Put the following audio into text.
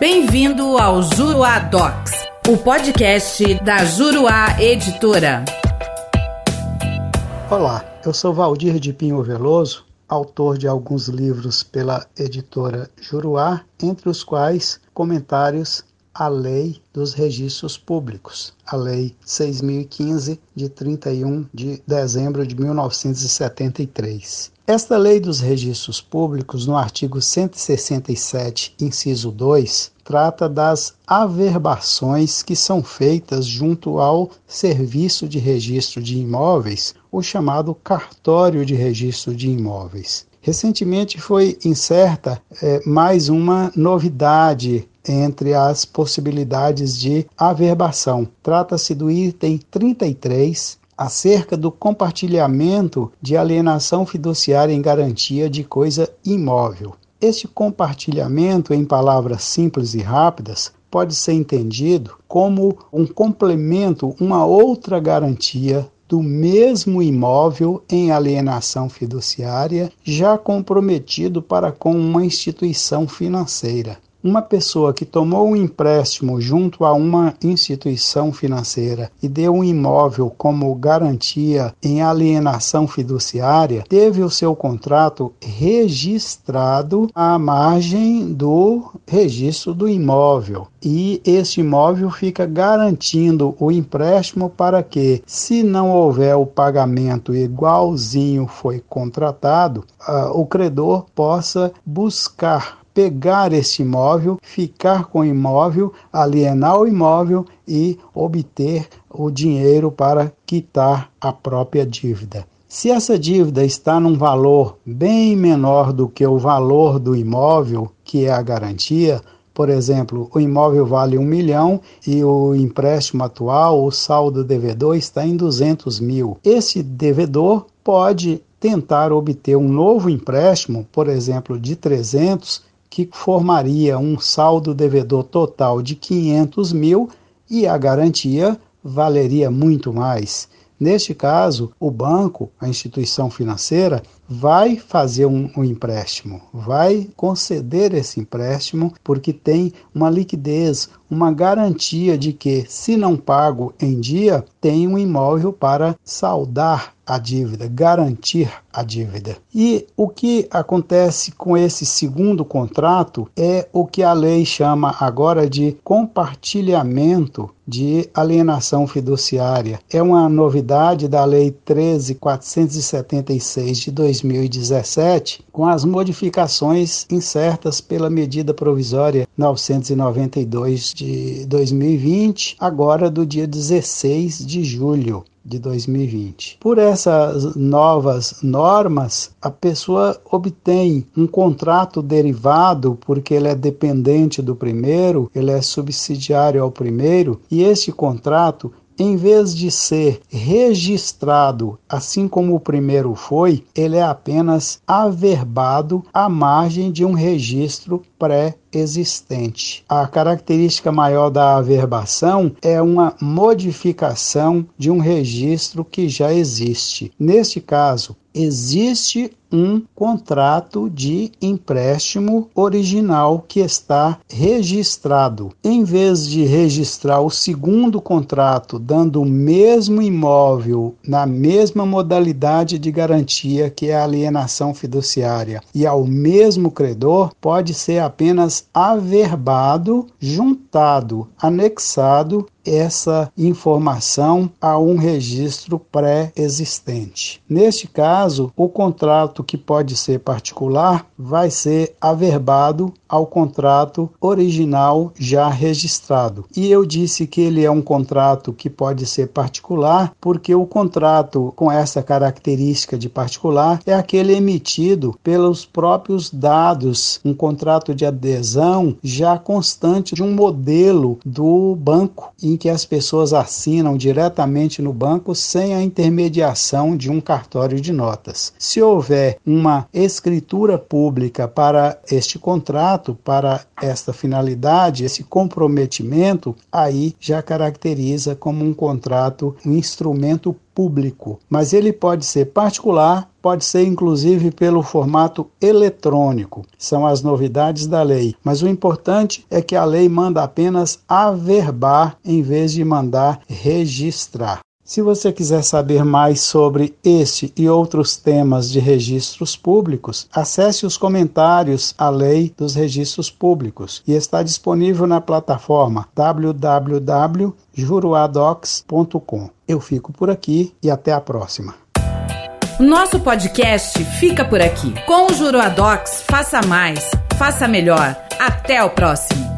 Bem-vindo ao Juruá Docs, o podcast da Juruá Editora. Olá, eu sou Valdir de Pinho Veloso, autor de alguns livros pela editora Juruá, entre os quais comentários à Lei dos Registros Públicos, a Lei 6015 de 31 de dezembro de 1973. Esta Lei dos Registros Públicos, no artigo 167, inciso 2, trata das averbações que são feitas junto ao Serviço de Registro de Imóveis, o chamado Cartório de Registro de Imóveis. Recentemente foi incerta é, mais uma novidade entre as possibilidades de averbação. Trata-se do item 33 acerca do compartilhamento de alienação fiduciária em garantia de coisa imóvel. Este compartilhamento, em palavras simples e rápidas, pode ser entendido como um complemento, uma outra garantia do mesmo imóvel em alienação fiduciária já comprometido para com uma instituição financeira. Uma pessoa que tomou um empréstimo junto a uma instituição financeira e deu um imóvel como garantia em alienação fiduciária teve o seu contrato registrado à margem do registro do imóvel. E esse imóvel fica garantindo o empréstimo para que, se não houver o pagamento igualzinho foi contratado, uh, o credor possa buscar pegar esse imóvel, ficar com o imóvel, alienar o imóvel e obter o dinheiro para quitar a própria dívida. Se essa dívida está num valor bem menor do que o valor do imóvel, que é a garantia, por exemplo, o imóvel vale um milhão e o empréstimo atual, o saldo devedor, está em 200 mil. Esse devedor pode tentar obter um novo empréstimo, por exemplo, de 300 que formaria um saldo devedor total de 500 mil e a garantia valeria muito mais. Neste caso, o banco, a instituição financeira, vai fazer um, um, empréstimo, vai conceder esse empréstimo porque tem uma liquidez, uma garantia de que, se não pago em dia, tem um imóvel para saldar a dívida, garantir a dívida. E o que acontece com esse segundo contrato é o que a lei chama agora de compartilhamento de alienação fiduciária. É uma novidade da Lei 13476 de 2017, com as modificações incertas pela medida provisória 992 de 2020, agora do dia 16 de julho de 2020. Por essas novas normas, a pessoa obtém um contrato derivado porque ele é dependente do primeiro, ele é subsidiário ao primeiro, e esse contrato em vez de ser registrado assim como o primeiro foi, ele é apenas averbado à margem de um registro pré-existente. A característica maior da averbação é uma modificação de um registro que já existe. Neste caso, existe um contrato de empréstimo original que está registrado. Em vez de registrar o segundo contrato dando o mesmo imóvel na mesma modalidade de garantia que é a alienação fiduciária e ao mesmo credor, pode ser apenas averbado, juntado, anexado essa informação a um registro pré-existente. Neste caso, o contrato que pode ser particular vai ser averbado ao contrato original já registrado. E eu disse que ele é um contrato que pode ser particular, porque o contrato com essa característica de particular é aquele emitido pelos próprios dados, um contrato de adesão já constante de um modelo do banco em que as pessoas assinam diretamente no banco sem a intermediação de um cartório de notas. Se houver uma escritura pública para este contrato, para esta finalidade, esse comprometimento, aí já caracteriza como um contrato, um instrumento público, mas ele pode ser particular, pode ser inclusive pelo formato eletrônico. São as novidades da lei. Mas o importante é que a lei manda apenas averbar em vez de mandar registrar. Se você quiser saber mais sobre este e outros temas de registros públicos, acesse os comentários à Lei dos Registros Públicos e está disponível na plataforma www.juruadocs.com. Eu fico por aqui e até a próxima. Nosso podcast fica por aqui. Com o Juruadocs, faça mais, faça melhor. Até o próximo.